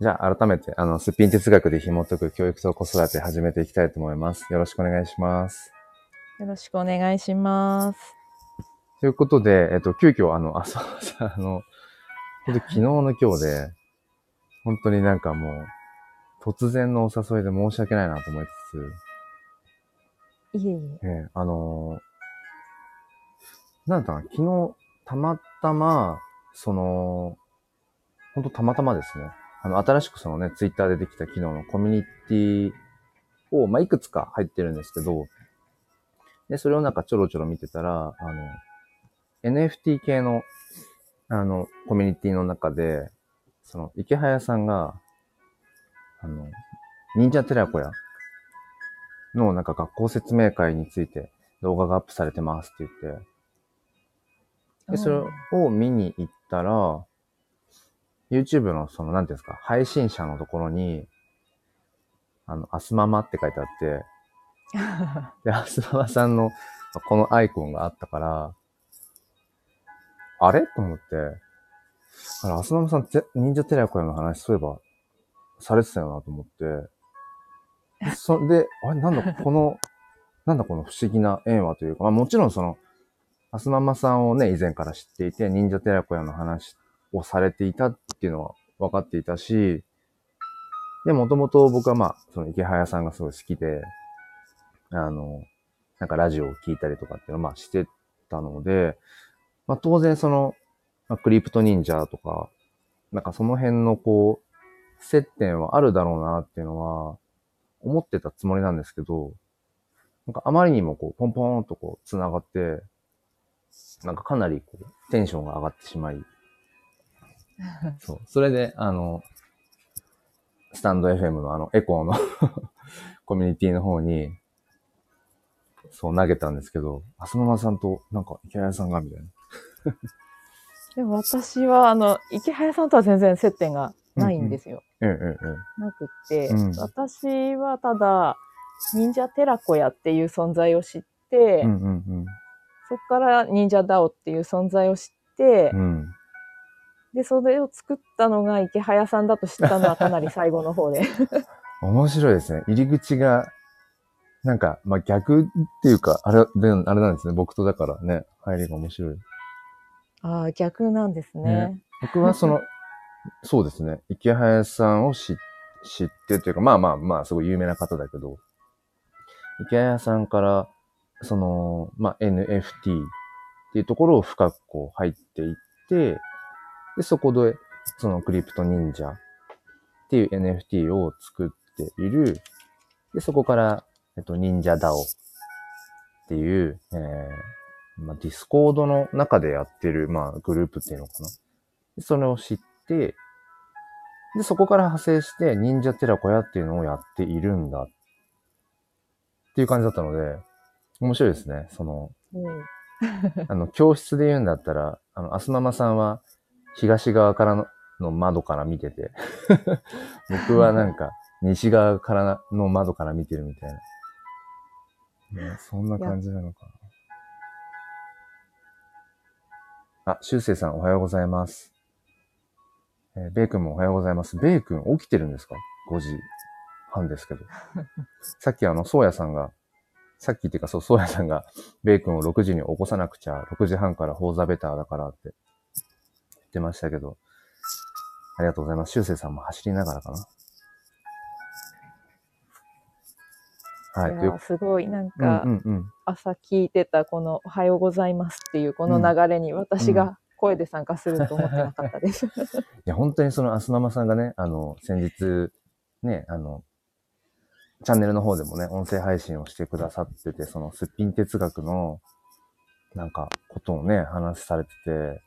じゃあ、改めて、あの、すっぴん哲学で紐解く教育と子育て始めていきたいと思います。よろしくお願いします。よろしくお願いします。ということで、えっと、急遽、あの、あ、そう、あの、本当昨日の今日で、本当になんかもう、突然のお誘いで申し訳ないなと思いつつ、いえいえ。ええあのーなんだかな、昨日、たまたま、その、本当たまたまですね、あの、新しくそのね、ツイッターでできた機能のコミュニティを、まあ、いくつか入ってるんですけど、で、それをなんかちょろちょろ見てたら、あの、NFT 系の、あの、コミュニティの中で、その、池早さんが、あの、忍者寺子屋のなんか学校説明会について動画がアップされてますって言って、で、それを見に行ったら、YouTube のその、なんていうんですか、配信者のところに、あの、アスママって書いてあって、で、アスママさんのこのアイコンがあったから、あれ？と思って、あれ、アスママさん、ぜ忍者テラコヤの話、そういえば、されてたよなと思って、でそで、あれ、なんだ、この、なんだこの不思議な縁はというか、まあもちろんその、アスママさんをね、以前から知っていて、忍者寺子屋の話をされていたっていうのは分かっていたし、で、もともと僕はまあ、その池早さんがすごい好きで、あの、なんかラジオを聞いたりとかっていうのをまあしてたので、まあ当然その、まあ、クリプト忍者とか、なんかその辺のこう、接点はあるだろうなっていうのは、思ってたつもりなんですけど、なんかあまりにもこう、ポンポンとこう、繋がって、なんかかなりこう、テンションが上がってしまい、そう。それで、あの、スタンド FM のあの、エコーの コミュニティの方に、そう投げたんですけど、あすままさんと、なんか、池谷さんが、みたいな。でも私は、あの、池早さんとは全然接点がないんですよ。ええ、ええ、えなくって、うん私はただ、忍者寺子屋っていう存在を知って、え。うん、うん、そこから忍者ダオっていう存在を知って、うん。うん。で、それを作ったのが池早さんだと知ったのは かなり最後の方で。面白いですね。入り口が、なんか、まあ、逆っていうか、あれ、であれなんですね。僕とだからね、入りが面白い。ああ、逆なんですね。ね僕はその、そうですね。池早さんを知知ってというか、まあまあまあ、すごい有名な方だけど、池早さんから、その、まあ NFT っていうところを深くこう入っていって、で、そこで、そのクリプト忍者っていう NFT を作っている、で、そこから、えっと、忍者 DAO っていう、えー、まあ、ディスコードの中でやってる、まあ、グループっていうのかな。でそれを知って、で、そこから派生して、忍者寺子屋っていうのをやっているんだ。っていう感じだったので、面白いですね。その、うんあの、教室で言うんだったら、あの、アスママさんは、東側からのの窓から見てて、僕はなんか、西側からの窓から見てるみたいな。ね、そんな感じなのかな。あ、しゅうせいさんおはようございます。えーベイ君もおはようございます。ベイ君起きてるんですか ?5 時半ですけど。さっきあの、そうやさんが、さっきっていうかそう、そうやさんが、ベイ君を6時に起こさなくちゃ、6時半からフォーザベターだからって言ってましたけど、ありがとうございます。しゅうせいさんも走りながらかな。はい。といやすごい、なんうんか。朝聞いてたこのおはようございますっていうこの流れに私が声で参加すると思ってなかったです。いや、本当にそのアスママさんがね、あの、先日、ね、あの、チャンネルの方でもね、音声配信をしてくださってて、そのすっぴん哲学の、なんか、ことをね、話されてて、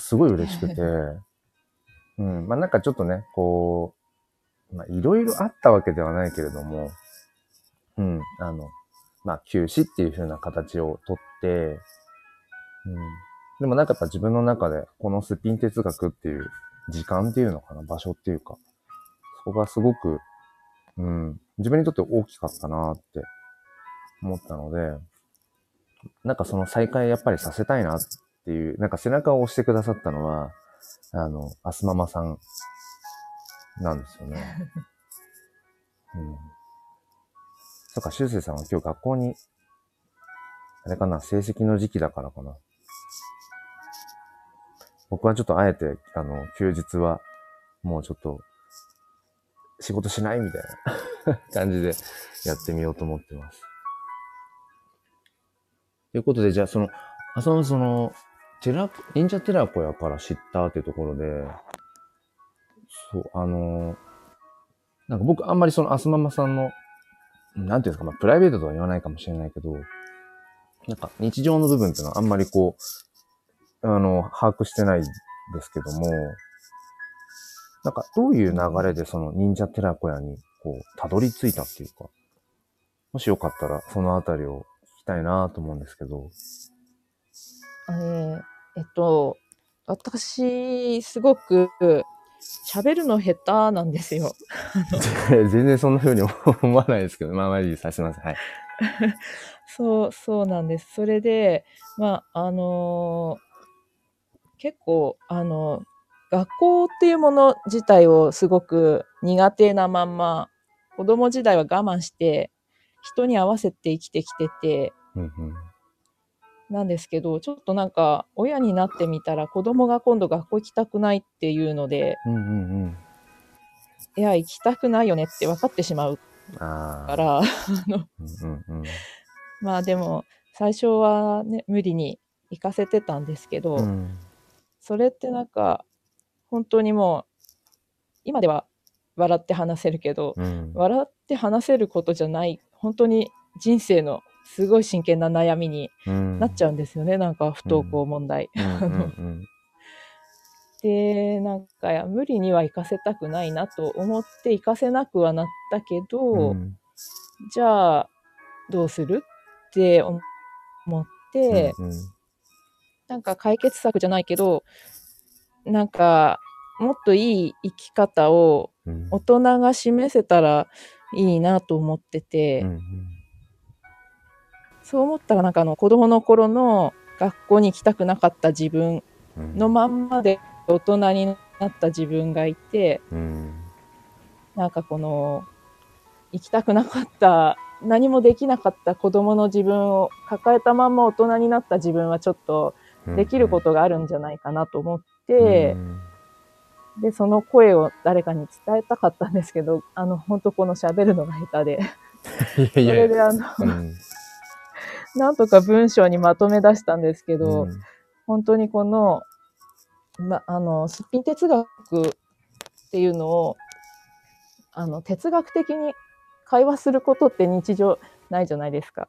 すごい嬉しくて、うん、まあなんかちょっとね、こう、まあいろいろあったわけではないけれども、うん、あの、まあ休止っていう風な形をとって、うん、でもなんかやっぱ自分の中で、このすっぴん哲学っていう時間っていうのかな、場所っていうか、そこがすごく、うん、自分にとって大きかったなって思ったので、なんかその再会やっぱりさせたいなっていう、なんか背中を押してくださったのは、あの、アスママさんなんですよね。うん。そっか、修正さんは今日学校に、あれかな、成績の時期だからかな。僕はちょっとあえて、あの、休日は、もうちょっと、仕事しないみたいな 感じでやってみようと思ってます。ということで、じゃあその、あその、その、テラ、忍者テラコヤから知ったっていうところで、そう、あの、なんか僕あんまりそのアスママさんの、なんていうんですか、まあプライベートとは言わないかもしれないけど、なんか日常の部分っていうのはあんまりこう、あの、把握してないですけども、なんかどういう流れでその忍者寺子屋にこう、たどり着いたっていうか、もしよかったらそのあたりを聞きたいなと思うんですけど。えーえっと、私、すごく喋るの下手なんですよ。全然そんな風に思わないですけど、まあまあいいです。すいません。はい。そう、そうなんです。それで、まあ、あのー結構、あの、学校っていうもの自体をすごく苦手なまんま、子供時代は我慢して、人に合わせて生きてきてて、うんうん。なんですけど、ちょっとなんか、親になってみたら、子供が今度学校行きたくないっていうので、うんうんうん。いや、行きたくないよねって分かってしまう。から、あの、うんうんうん。まあでも、最初はね、無理に行かせてたんですけど、うんそれってなんか、本当にもう、今では笑って話せるけど、うん。笑って話せることじゃない、本当に人生のすごい真剣な悩みになっちゃゃうんですよね、なんか不登校問題。うん。うんうん で、なんかや無理には行かせたくないなと思って行かせなくはなったけど、うん。じゃあどうするって思って、うんうんなんか解決策じゃないけど、なんかもっといい生き方をうん大人が示せたらいいなと思ってて、うんそう思ったらなんかあの子供の頃の学校に行きたくなかった自分うん。のまんまで大人になった自分がいて、うん。なんかこの行きたくなかった何もできなかった子供の自分を抱えたまんま大人になった自分はちょっとうん。できることがあるんじゃないかなと思ってう、ん。でその声を誰かに伝えたかったんですけどあの本当この喋るのが下手で。それであの、うんなんとか文章にまとめ出したんですけど、うん。本当にこの,、ま、あのすっぴん哲学っていうのをあの哲学的に会話することって日常ないじゃないですか。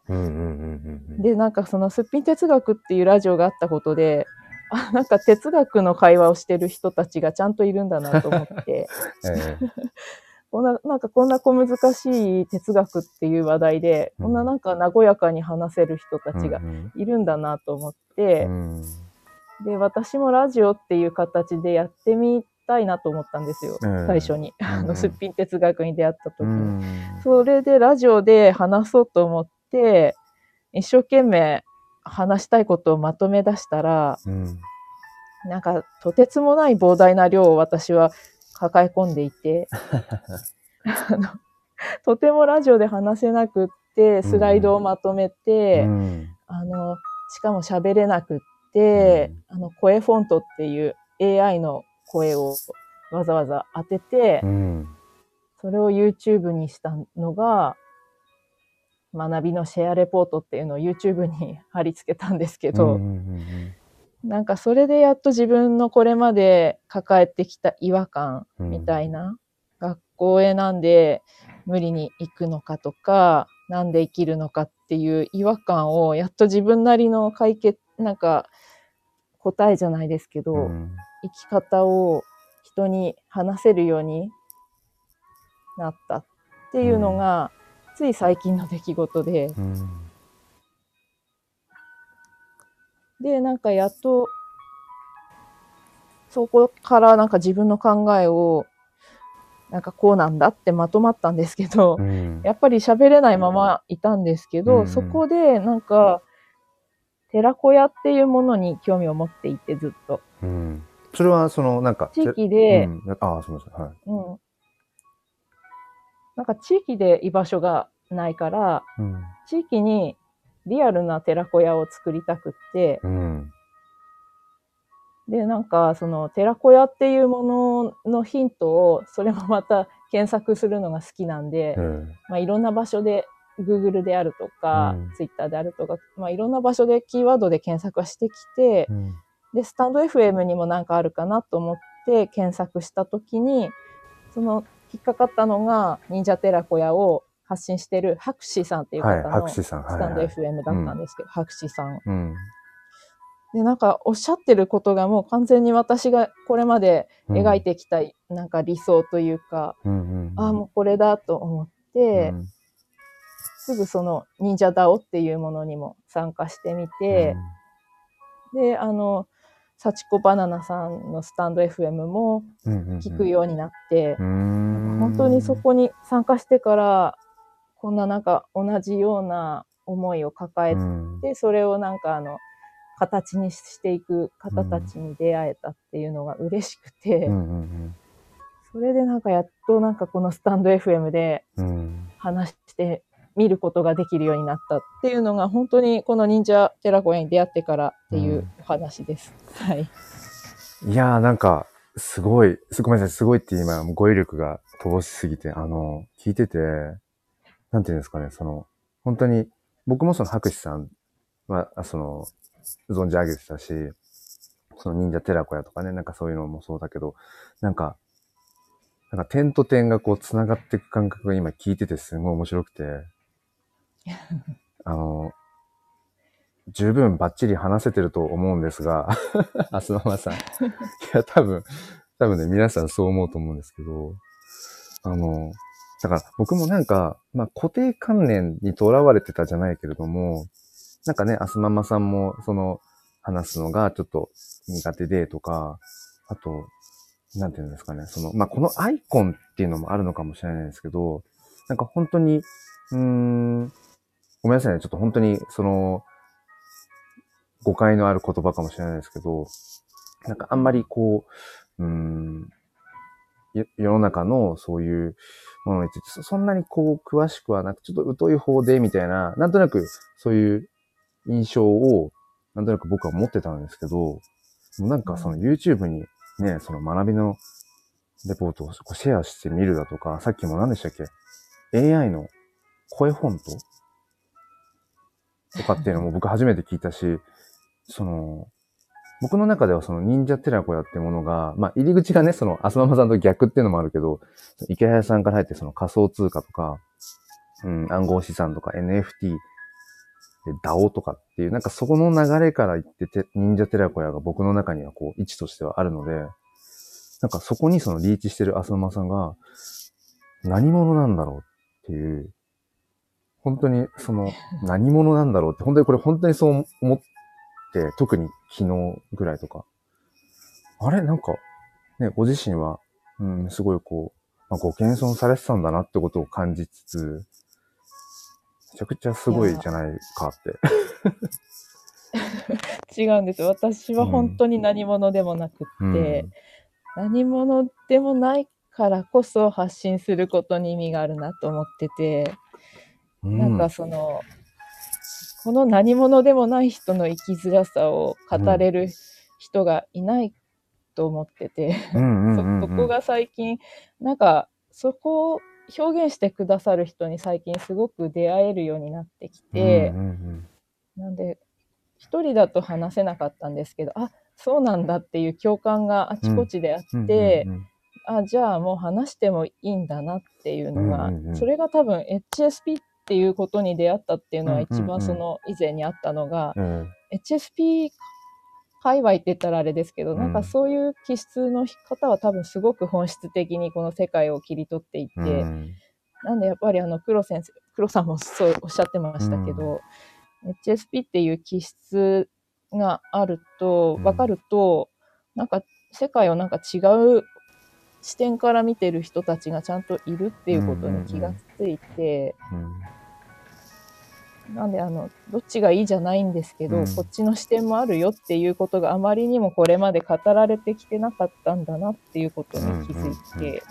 でなんかそのすっぴん哲学っていうラジオがあったことであなんか哲学の会話をしてる人たちがちゃんといるんだなと思って。ええこんななんかこんな小難しい哲学っていう話題で、うん。こんななんか和やかに話せる人たちがうんいるんだなと思ってう、ん。で私もラジオっていう形でやってみたいなと思ったんですよ、うん。最初に、あうん。のすっぴん哲学に出会った時うに。ん。それでラジオで話そうと思って、一生懸命話したいことをまとめ出したら、うん。なんかとてつもない膨大な量を私は抱え込んでいて、あのとてもラジオで話せなくって、スライドをまとめて、うん。あの、しかも喋れなくって、あの、声フォントっていう AI の声をわざわざ当てて、うん。それを YouTube にしたのが、学びのシェアレポートっていうのを YouTube に貼り付けたんですけど、うんうんなんかそれでやっと自分のこれまで抱えてきた違和感うん。みたいな、学校へなんで無理に行くのかとか、なんで生きるのかっていう違和感をやっと自分なりの解決、なんか答えじゃないですけど、うん。生き方を人に話せるようになったっていうのが、つい最近の出来事で、うんで、なんかやっと、そこからなんか自分の考えを、なんかこうなんだってまとまったんですけど、うん。やっぱり喋れないままいたんですけど、うん。そこでなんか、寺子屋っていうものに興味を持っていてずっと。うん。それはそのなんか地域で、うん。ああすみませんはい。うん。なんか地域で居場所がないから、うん。地域にリアルな寺子屋を作りたくって、うん。で、なんかその寺子屋っていうもののヒントを、それもまた検索するのが好きなんで、うん。まあいろんな場所で、Google であるとか、うん Twitter であるとか、まあいろんな場所でキーワードで検索はしてきて、うん。で、スタンド FM にもなんかあるかなと思って検索したときに、その引っかかったのが忍者寺子屋を発信してる博士さんっていうはい、方のスタンドはい。FM だったんですけど、博士さん。うん。で、なんかおっしゃってることがもう完全に私がこれまで描いてきたなんか理想というか。ああ、もうこれだと思って、うん、すぐその忍者ダオっていうものにも参加してみて、で、あの、幸子バナナさんのスタンド FM も。聞くようになって、うん。本当にそこに参加してから、こんななんか同じような思いを抱えうん。て、それをなんかあの、形にしていく方たちに出会えたっていうのが嬉しくて、うん、うん。それでなんかやっとなんかこのスタンド FM でうん。話してみることができるようになったっていうのが本当にこの忍者寺子屋に出会ってからっていうお話です。はい。いやーなんか、すごい、すごめんなさい、すごいって今、語彙力が乏しすぎて、あの、聞いてて、なんていうんですかね、その、本当に、僕もその博士さんは、その、存じ上げてたし、その忍者寺子屋とかね、なんかそういうのもそうだけど、なんか、なんか点と点がこう繋がっていく感覚が今聞いててすごい面白くて、あの、十分バッチリ話せてると思うんですが、あすままさん。いや、多分、多分ね、皆さんそう思うと思うんですけど、あの、だから僕もなんか、まあ固定観念にとらわれてたじゃないけれども、なんかね、あすままさんも、その、話すのがちょっと苦手でとか、あと、なんていうんですかね、その、まあこのアイコンっていうのもあるのかもしれないですけど、なんか本当に、うーん、ごめんなさいね、ちょっと本当に、その、誤解のある言葉かもしれないですけど、なんかあんまりこう、うーん、世の中のそういうものについて、そそんなにこう詳しくはなく、ちょっと疎い方でみたいな、なんとなくそういう印象を、なんとなく僕は持ってたんですけど、なんかその YouTube にね、その学びのレポートをシェアしてみるだとか、さっきも何でしたっけ ?AI の声フォント？とかっていうのも僕初めて聞いたし、その、僕の中ではその忍者寺子屋ってものが、まあ入り口がね、その浅ママさんと逆っていうのもあるけど、池谷さんから入ってその仮想通貨とか、うん、暗号資産とか NFT、で DAO とかっていう、なんかそこの流れから言ってて、忍者寺子屋が僕の中にはこう位置としてはあるので、なんかそこにそのリーチしてる浅ママさんが、何者なんだろうっていう、本当にその何者なんだろうって、本当にこれ本当にそう思って、特に昨日ぐらいとか、あれなんか、ね、ご自身は、うん、すごいこう、まあ、ご謙遜されてたんだなってことを感じつつ、めちゃくちゃすごいじゃないかって。違うんです。私は本当に何者でもなくって、何者でもないからこそ発信することに意味があるなと思ってて、うん、なんかその、この何者でもない人の生きづらさを語れる人がいないと思ってて、そこが最近、なんかそこを表現してくださる人に最近すごく出会えるようになってきて、なんで、一人だと話せなかったんですけど、あ、そうなんだっていう共感があちこちであって、あ、じゃあもう話してもいいんだなっていうのが、それが多分 HSP っていうことに出会ったっていうのはうんうんうん。一番その以前にあったのが、うん、HSP 界隈って言ったらあれですけど、うん。なんかそういう気質の方は多分すごく本質的にこの世界を切り取っていて、うん。なんでやっぱりあの黒先生、黒さんもそうおっしゃってましたけど、HSP っていう気質があると、うん。わかると、なんか世界をなんか違う視点から見てる人たちがちゃんといるっていうことに気がついて、なんであの、どっちがいいじゃないんですけど、うんこっちの視点もあるよっていうことがあまりにもこれまで語られてきてなかったんだなっていうことに気づいて、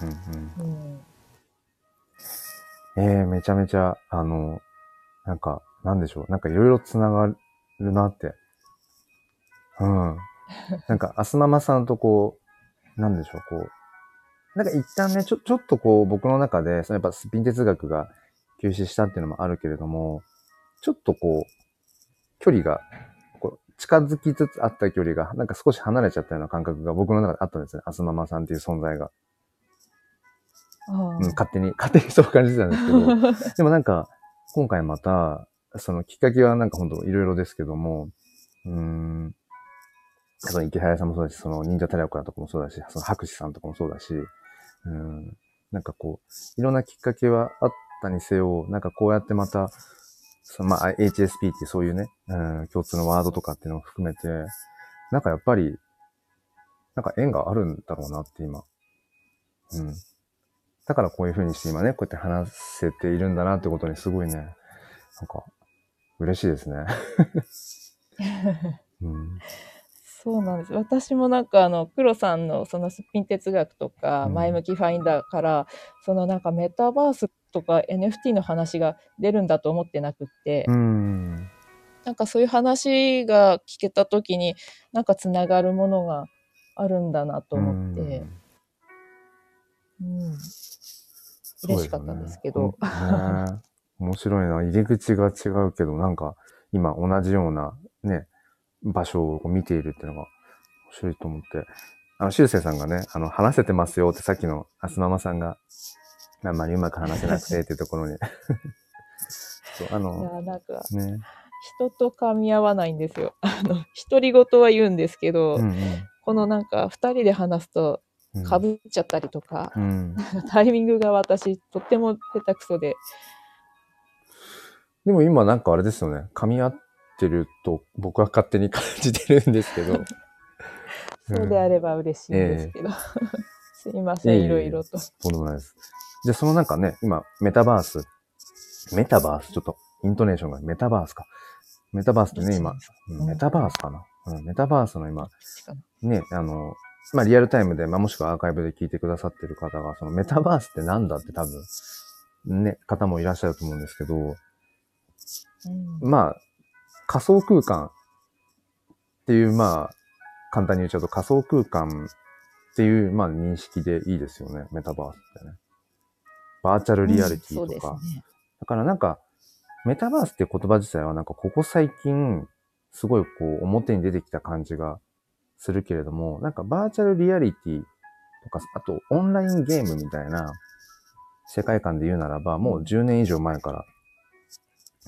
ええめちゃめちゃ、あの、なんか、なんでしょう。なんかいろいろ繋がるなって。うん。なんか、アスママさんとこう、なんでしょう、こう。なんか一旦ね、ちょ、ちょっとこう、僕の中で、そのやっぱスピン哲学が休止したっていうのもあるけれども、ちょっとこう、距離が、こう、近づきつつあった距離が、なんか少し離れちゃったような感覚が僕の中であったんですね。アスママさんっていう存在が。うん、勝手に、勝手にそう感じてたんですけど、でもなんか、今回また、そのきっかけはなんか本当いろいろですけども、うーん、その池早さんもそうだし、その忍者タレオクラとかもそうだし、その博士さんとかもそうだし、うん、なんかこう、いろんなきっかけはあったにせよ、なんかこうやってまた、そのまあ HSP ってそういうね、うん、共通のワードとかっていうのも含めて、なんかやっぱり、なんか縁があるんだろうなって今。うん。だからこういう風にして今ね、こうやって話せているんだなってことにすごいね、なんか、嬉しいですね。うん。そうなんです。私もなんかあの、黒さんのそのすっぴん哲学とか、うん前向きファインダーから、そのなんかメタバースとか NFT の話が出るんだと思ってなくって、うん。なんかそういう話が聞けた時に、なんかつながるものがあるんだなと思って、うん、嬉しかったんですけど。ね面白いな。入り口が違うけど、なんか、今同じようなね、場所を見ているっていうのが面白いと思って。あの、修正さんがね、あの、話せてますよってさっきのアスママさんが、あんまりうまく話せなくてっていうところに。そう、あいの、やなんかね。人と噛み合わないんですよ。あの独り言は言うんですけど、うんこのなんか二人で話すとうん。かぶっちゃったりとか、うん。タイミングが私とっても下手くそで、でも今なんかあれですよね。噛み合ってると僕は勝手に感じてるんですけど。そうであれば嬉しいんですけど、すいません、いろいろと。とんでもないです。じゃあそのなんかね、今、メタバース。メタバースちょっと、イントネーションがメタバースか。メタバースってね、今、うんメタバースかな？うん、メタバースの今、ね、あの、まあ、リアルタイムで、まあ、もしくはアーカイブで聞いてくださってる方が、そのメタバースってなんだって多分、ね、方もいらっしゃると思うんですけど、うんまあ、仮想空間っていう、まあ、簡単に言っちゃうと仮想空間っていう、まあ、認識でいいですよね、メタバースってね。バーチャルリアリティとか。うね。だからなんか、メタバースっていう言葉自体はなんかここ最近、すごいこう表に出てきた感じがするけれども、なんかバーチャルリアリティとか、あとオンラインゲームみたいな世界観で言うならば、もう10年以上前から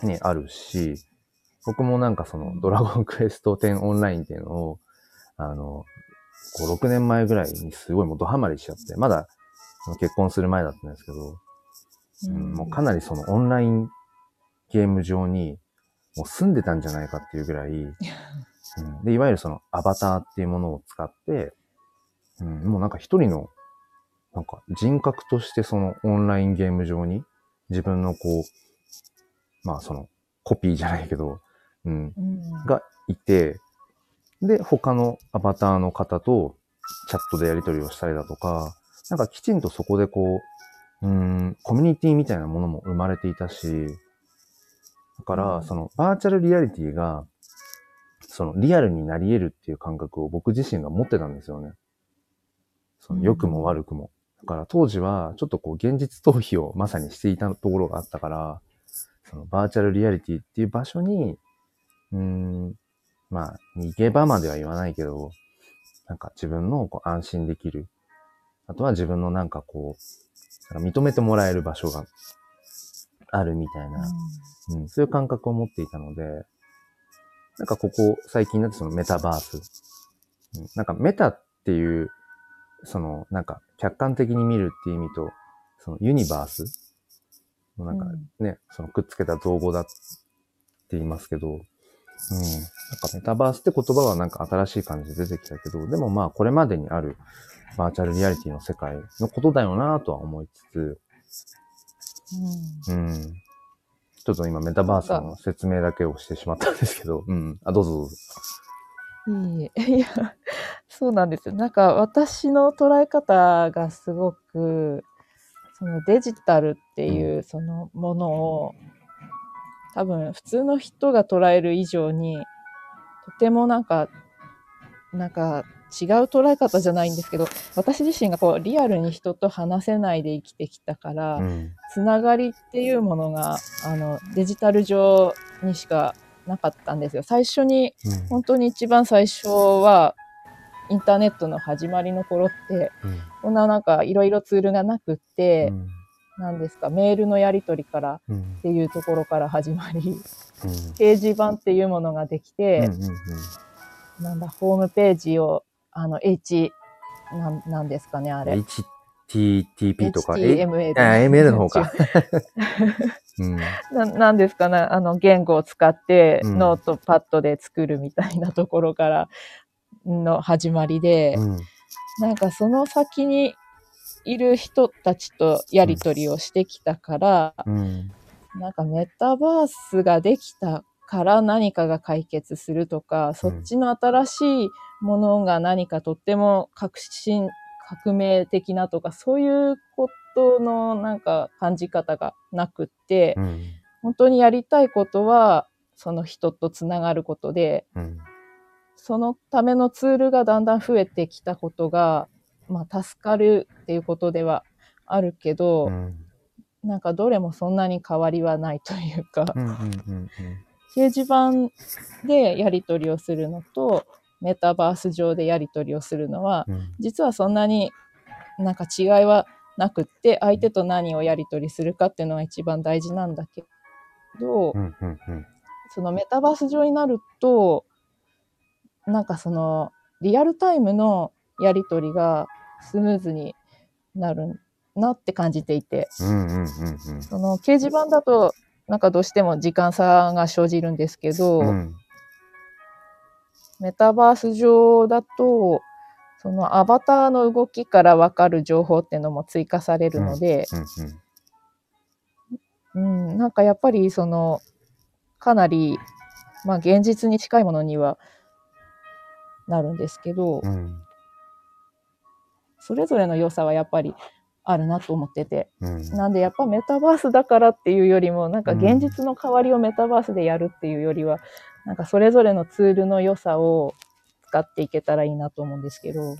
ね、あるし、僕もなんかそのドラゴンクエスト10オンラインっていうのを、あの、5、6年前ぐらいにすごいもうドハマりしちゃって、まだ結婚する前だったんですけど、うん、もうかなりそのオンラインゲーム上にもう住んでたんじゃないかっていうぐらい、うん、で、いわゆるそのアバターっていうものを使って、うん、もうなんか一人の、なんか人格としてそのオンラインゲーム上に自分のこう、まあそのコピーじゃないけど、うん、うんがいて、で、他のアバターの方とチャットでやり取りをしたりだとか、なんかきちんとそこでこう、うーん、コミュニティみたいなものも生まれていたし、だから、うんそのバーチャルリアリティが、そのリアルになり得るっていう感覚を僕自身が持ってたんですよね。その良くも悪くも。だから当時はちょっとこう現実逃避をまさにしていたところがあったから、そのバーチャルリアリティっていう場所に、うーん、まあ、逃げ場までは言わないけど、なんか自分のこう安心できる。あとは自分のなんかこう、認めてもらえる場所があるみたいな、うん、そういう感覚を持っていたので、なんかここ最近だとそのメタバース。うんなんかメタっていう、そのなんか客観的に見るっていう意味と、そのユニバースなんかね、そのくっつけた造語だって言いますけど、うん。なんかメタバースって言葉はなんか新しい感じで出てきたけど、でもまあこれまでにあるバーチャルリアリティの世界のことだよなとは思いつつ、うんうん。ちょっと今メタバースの説明だけをしてしまったんですけど、うん。あ、どうぞどうぞ。いいえ。いや、そうなんですよ。なんか私の捉え方がすごく、そそのデジタルっていうそのものを、多分普通の人が捉える以上に、とてもなんか、なんか違う捉え方じゃないんですけど、私自身がこうリアルに人と話せないで生きてきたから、うん。つながりっていうものが、あの、デジタル上にしかなかったんですよ。最初に、うん本当に一番最初は、インターネットの始まりの頃って、うんこんななんかいろいろツールがなくって、うんなんですか、メールのやり取りからっうんていうところから始まり、うん掲示板っていうものができて、うんうんなんだ、ホームページを、あの、H、なんなんですかね、あれ。HTTP とか、え？HTML。あ ML の方か。うん。ななんですかね、あの、言語を使って、うんノートパッドで作るみたいなところからの始まりで、うん。なんかその先にいる人たちとやりとりをしてきたから、うん。なんかメタバースができたから何かが解決するとか、そっちの新しいものが何かとっても革新、革命的なとか、そういうことのなんか感じ方がなくって、うん。本当にやりたいことは、その人とつながることで、うん。そのためのツールがだんだん増えてきたことが、まあ助かるっていうことではあるけど、うん。なんかどれもそんなに変わりはないというか、うん。うん。掲示板でやり取りをするのと、メタバース上でやり取りをするのは、うん。実はそんなになんか違いはなくって、相手と何をやり取りするかっていうのが一番大事なんだけど、うん。うん。うん。そのメタバース上になると、なんかそのリアルタイムのやり取りがスムーズになるなって感じていて、うん。うん。うん。その掲示板だとなんかどうしても時間差が生じるんですけど、うん。メタバース上だと、そのアバターの動きからわかる情報っていうのも追加されるので、うん。うん、なんかやっぱりその、かなり、まあ現実に近いものにはなるんですけど、うん。それぞれの良さはやっぱりあるなと思ってて。うん。なんでやっぱメタバースだからっていうよりも、なんか現実の代わりをメタバースでやるっていうよりは、なんかそれぞれのツールの良さを使っていけたらいいなと思うんですけど。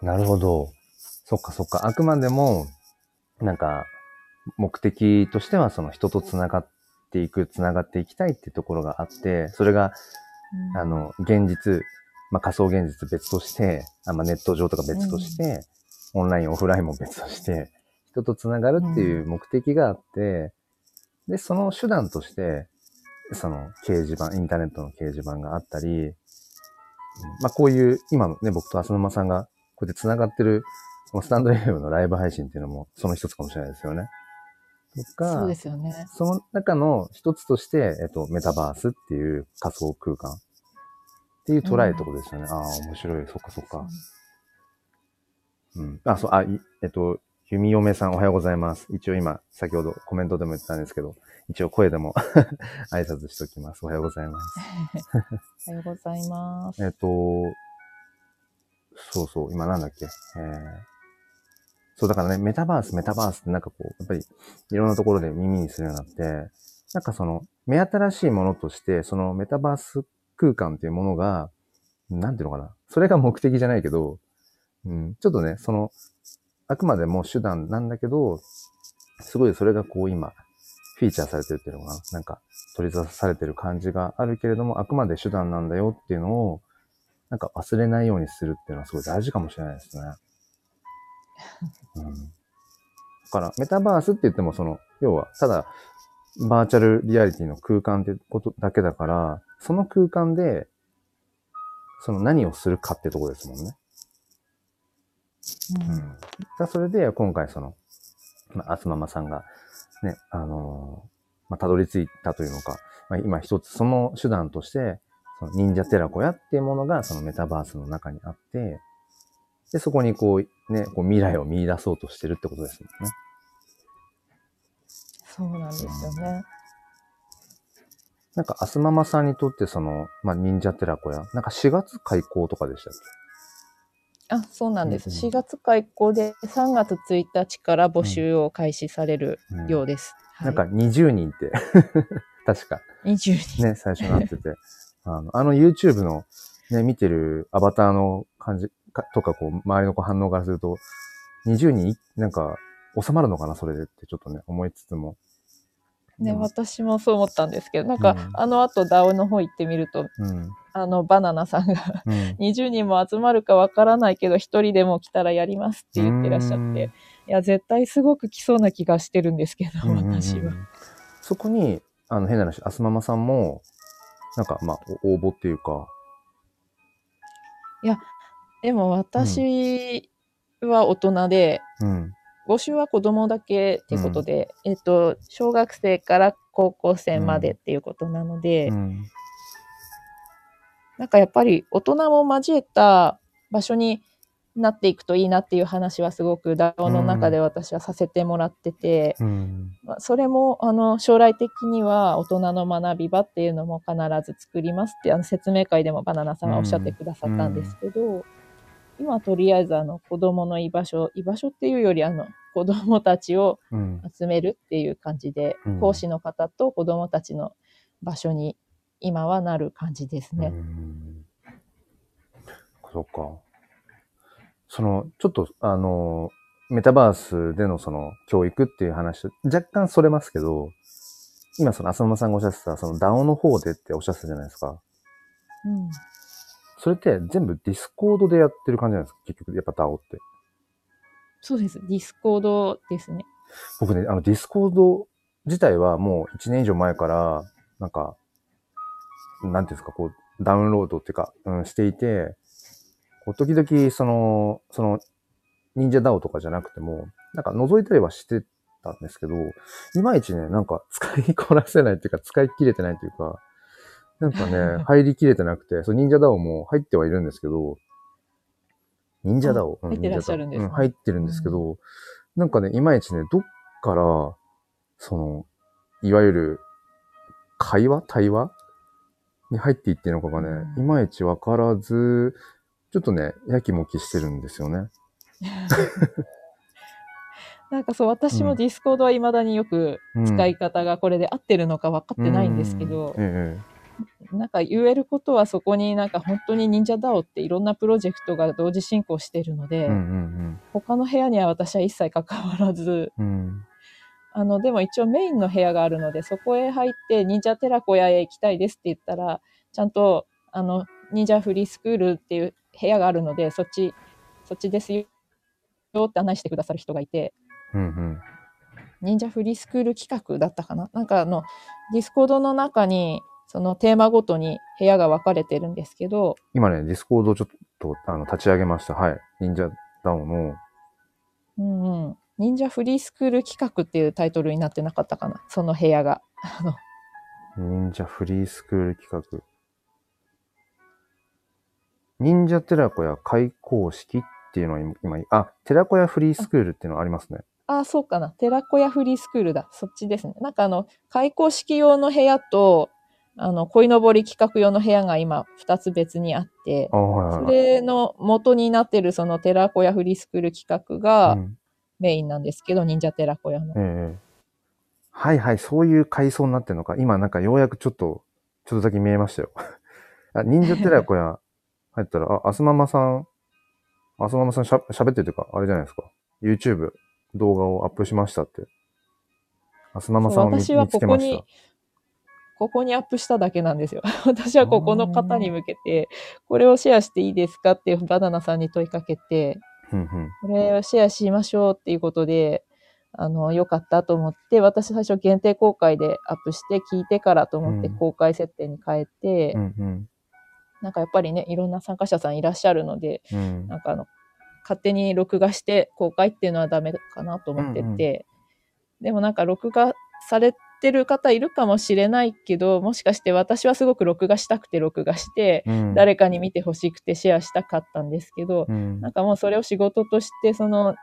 なるほど。そっかそっか。あくまでも、なんか、目的としてはその人と繋がっていく、繋がっていきたいっていうところがあって、それが、あの、現実、まあ、仮想現実別として、あまあ、ネット上とか別として、オンライン、オフラインも別として、人と繋がるっていう目的があって、で、その手段として、その掲示板、インターネットの掲示板があったり、うんまあ、こういう、今のね、僕と浅沼さんがこうやって繋がってる、このスタンド FM のライブ配信っていうのも、その一つかもしれないですよね。とか、そうですよね。その中の一つとして、えっと、メタバースっていう仮想空間っていう捉えってことですよね。ああ、面白い。そっかそっか。うん。あ、そう、あ、いえっと、弓嫁さんおはようございます。一応今、先ほどコメントでも言ったんですけど、一応声でも 挨拶しときます。おはようございます。おはようございます。えっと、そうそう、今なんだっけ？えー、そう、だからね、メタバース、メタバースってなんかこう、やっぱりいろんなところで耳にするようになって、なんかその、目新しいものとして、そのメタバース空間っていうものが、なんていうのかな。それが目的じゃないけど、うん、ちょっとね、その、あくまでも手段なんだけど、すごいそれがこう今、フィーチャーされてるっていうのかな。なんか、取り出されてる感じがあるけれども、あくまで手段なんだよっていうのを、なんか忘れないようにするっていうのはすごい大事かもしれないですね。うん。だから、メタバースって言っても、その、要は、ただ、バーチャルリアリティの空間ってことだけだから、その空間で、その何をするかってとこですもんね。うんうん。だそれで、今回その、まあ、あつままさんが、ね、あのーまあ、たどり着いたというのか、まあ、今一つその手段として、その忍者寺子屋っていうものがそのメタバースの中にあって、で、そこにこう、ね、こう未来を見出そうとしてるってことですもんね。そうなんですよね。なんか、あすままさんにとってその、まあ、忍者寺子屋、なんか4月開校とかでしたっあ、そうなんです。うん4月開講で3月1日から募集を開始されるうんようです。なんか20人って、確かはい、20人。ね、最初になってて、あの、あの YouTube のね、見てるアバターの感じかとか、こう、周りのこう反応からすると、20人い、なんか、収まるのかな、それでってちょっとね、思いつつも。ね、うん私もそう思ったんですけど、なんか、うんあの後 DAO の方行ってみると、うん。あの、バナナさんがうん。20人も集まるかわからないけど、1人でも来たらやりますって言ってらっしゃうんって、いや、絶対すごく来そうな気がしてるんですけど、私は。そこに、あの、変な話、アスママさんも、なんか、まあ、お応募っていうか、でも私は大人で、うん。募集は子供だけっていうことで、えっと、小学生から高校生までっていうことなので、うん。なんかやっぱり大人も交えた場所になっていくといいなっていう話はすごく DAO の中で私はさせてもらってて、うん。まあそれもあの将来的には大人の学び場っていうのも必ず作りますってあの説明会でもバナナさんはおっしゃってくださったんですけど、今とりあえずあの子供の居場所居場所っていうよりあの子供たちをうん。集めるっていう感じで、うん講師の方と子供たちの場所に今はなる感じですね。うんそっか。その、ちょっと、あの、メタバースでのその教育っていう話と若干それますけど、今その浅沼さんがおっしゃってた、その DAO の方でっておっしゃってたじゃないですか。うんそれって全部ディスコードでやってる感じなんですか？結局、やっぱ DAO って。そうです。ディスコードですね。僕ね、あのディスコード自体はもう1年以上前から、なんか、なんていうんですか、こう、ダウンロードっていうか、うん、していて、こう時々、その、その、忍者 DAO とかじゃなくても、なんか覗いたりはしてたんですけど、いまいちね、なんか使いこなせないっていうか、使い切れてないっていうか、なんかね、入りきれてなくて、そう、忍者 DAO も入ってはいるんですけど、忍者 DAO、うん入ってらっしゃるんですね。う入ってるんですけど、なんかね、いまいちね、どっから、その、いわゆる、会話？対話？に入っていってるのかがね、うん。いまいちわからず、ちょっとね、やきもきしてるんですよね。なんかそう、私うん。もディスコードは未だによくうん使い方がこれで合ってるのか分かってないんですけど、うん。えなんか言えることはそこになんか本当に忍者 DAO っていろんなプロジェクトが同時進行しているので、えうんうん他の部屋には私は一切関わらず、うん。うん。あの、でも一応メインの部屋があるので、そこへ入って忍者寺子屋へ行きたいですって言ったら、ちゃんと、あの、忍者フリースクールっていう部屋があるので、そっち、そっちですよって案内してくださる人がいて、うんうん。忍者フリースクール企画だったかな？なんかあの、ディスコードの中に、そのテーマごとに部屋が分かれてるんですけど、今ね、ディスコードをちょっと、あの、立ち上げました。はい。忍者 DAO の、うんうん。忍者フリースクール企画っていうタイトルになってなかったかなその部屋が。あの、忍者フリースクール企画。忍者寺子屋開講式っていうのは今、あ、寺子屋フリースクールっていうのはありますね。あ、そうかな。寺子屋フリースクールだ。そっちですね。なんかあの、開講式用の部屋と、あの、鯉のぼり企画用の部屋が今、二つ別にあってそはい。れの元になってるその寺子屋フリースクール企画がうんメインなんですけど、忍者寺子屋の。ええはいはい、そういう階層になってるのか。今なんかようやくちょっと、ちょっとだけ見えましたよ。あ、忍者寺子屋入ったら、あ、アスママさん、アスママさんしゃ喋ってるというか、あれじゃないですか。YouTube 動画をアップしましたって。アスママさんを見つけましここにここにアップしただけなんですよ。私はここの方に向けて、これをシェアしていいですかってバナナさんに問いかけて。これをシェアしましょうっていうことで、あの、よかったと思って、私最初限定公開でアップして聞いてからと思ってうん公開設定に変えて、うんうん。なんかやっぱりね、いろんな参加者さんいらっしゃるので、うん。なんかあの、勝手に録画して公開っていうのはダメかなと思ってて、でもなんか録画されてる方いるかもしれないけど、もしかして私はすごく録画したくて録画して、うん、誰かに見てほしくてシェアしたかったんですけど、うんなんかもうそれを仕事として、その、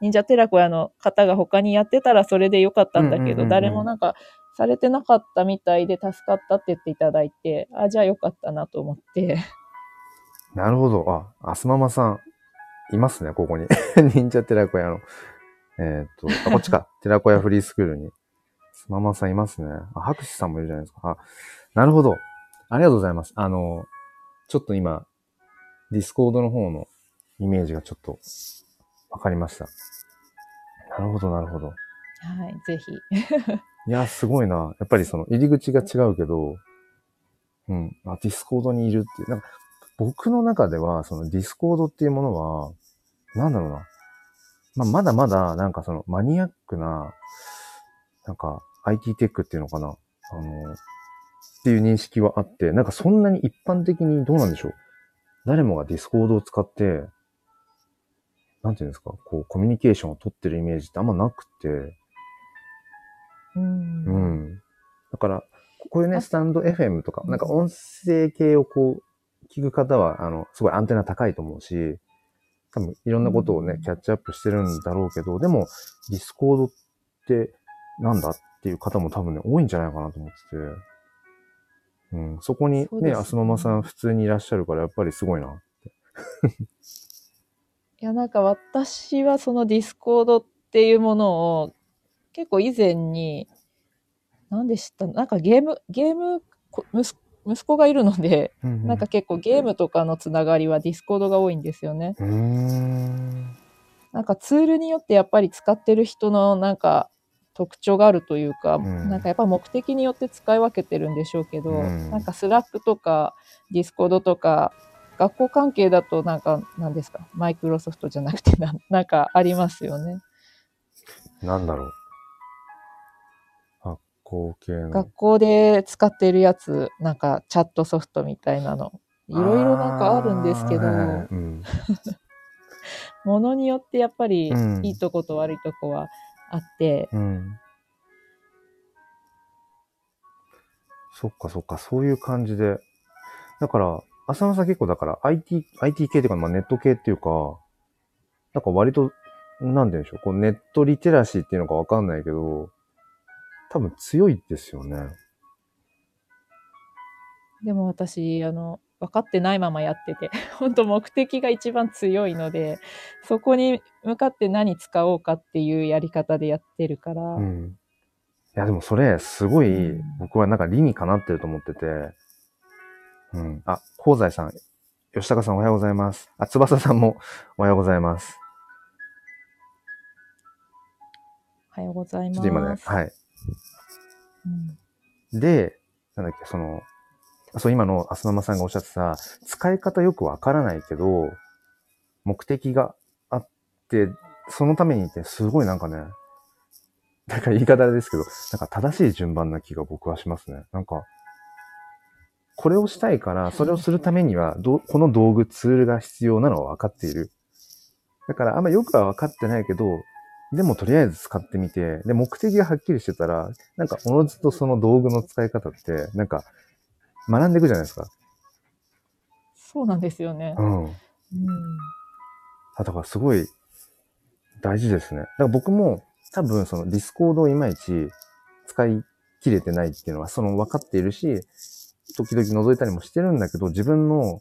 忍者寺子屋の方が他にやってたらそれでよかったんだけど、誰もなんかされてなかったみたいで助かったって言っていただいて、あ、じゃあよかったなと思って。なるほど。あ、アスママさん。いますね、ここに。忍者寺子屋の。えーっと、あ、こっちか。寺子屋フリースクールに。スママさんいますね。あ、博士さんもいるじゃないですか。あ、なるほど。ありがとうございます。あの、ちょっと今、ディスコードの方のイメージがちょっとわかりました。なるほど、なるほど。はい、ぜひ。いや、すごいな。やっぱりその入り口が違うけど、うん。あ、ディスコードにいるっていう。なんか、僕の中では、そのディスコードっていうものは、なんだろうな。まあ、まだまだ、なんかそのマニアックな、なんか IT テックっていうのかな？あの、っていう認識はあって、なんかそんなに一般的にどうなんでしょう？誰もがディスコードを使って、なんていうんですか、こう、コミュニケーションを取ってるイメージってあんまなくて、うんうん。だから、こういうね、あスタンド FM とか、うんなんか音声系をこう、聞く方は、あの、すごいアンテナ高いと思うし、多分いろんなことをねうん、キャッチアップしてるんだろうけど、でも、ディスコードってなんだっていう方も多分ね、多いんじゃないかなと思ってて、うん、そこにね、そうですねアスママさん普通にいらっしゃるから、やっぱりすごいな。いや、なんか私はそのディスコードっていうものを結構以前に、何でしたなんかゲーム、ゲーム、こ息息子がいるので、なんか、結構ゲームとかのつながりはディスコードが多いんですよね。なんかツールによってやっぱり使ってる人のなんか特徴があるというか、んなんかやっぱ目的によって使い分けてるんでしょうけど、うんなんかスラックとかディスコードとか、学校関係だとなんか何ですか、マイクロソフトじゃなくて ななんかありますよね。なんだろう。学校系の。学校で使ってるやつ、なんかチャットソフトみたいなの、いろいろなんかあるんですけど、あーはいはいうん ものによってやっぱりうんいいとこと悪いとこはあって、うん。そっかそっか、そういう感じで。だから、浅野さん結構だから IT、IT 系っていうか、まあネット系っていうか、なんか割と、なんて言うんでしょう、こうネットリテラシーっていうのかわかんないけど、多分強いですよね。でも私、あの、分かってないままやってて、本当目的が一番強いので、そこに向かって何使おうかっていうやり方でやってるから、うん。いや、でもそれ、すごいうん、僕はなんか理にかなってると思ってて、うん。あ、香西さん、吉高さんおはようございます。あ、翼さんもおはようございます。おはようございます。ちょっと今ね、はい。うんで、なんだっけ、その、そう、今のアスママさんがおっしゃってた、使い方よくわからないけど、目的があって、そのためにってすごいなんかね、なんか言い方ですけど、なんか正しい順番な気が僕はしますね。なんか、これをしたいから、それをするためには、どこの道具、ツールが必要なのは分かっている。だから、あんまよくは分かってないけど、でもとりあえず使ってみて、で、目的がはっきりしてたら、なんか、おのずとその道具の使い方って、なんか、学んでいくじゃないですか。そうなんですよねう。ん。うんあ、だからすごい大事ですね。だから僕も多分そのディスコードをいまいち使い切れてないっていうのはその分かっているし、時々覗いたりもしてるんだけど、自分の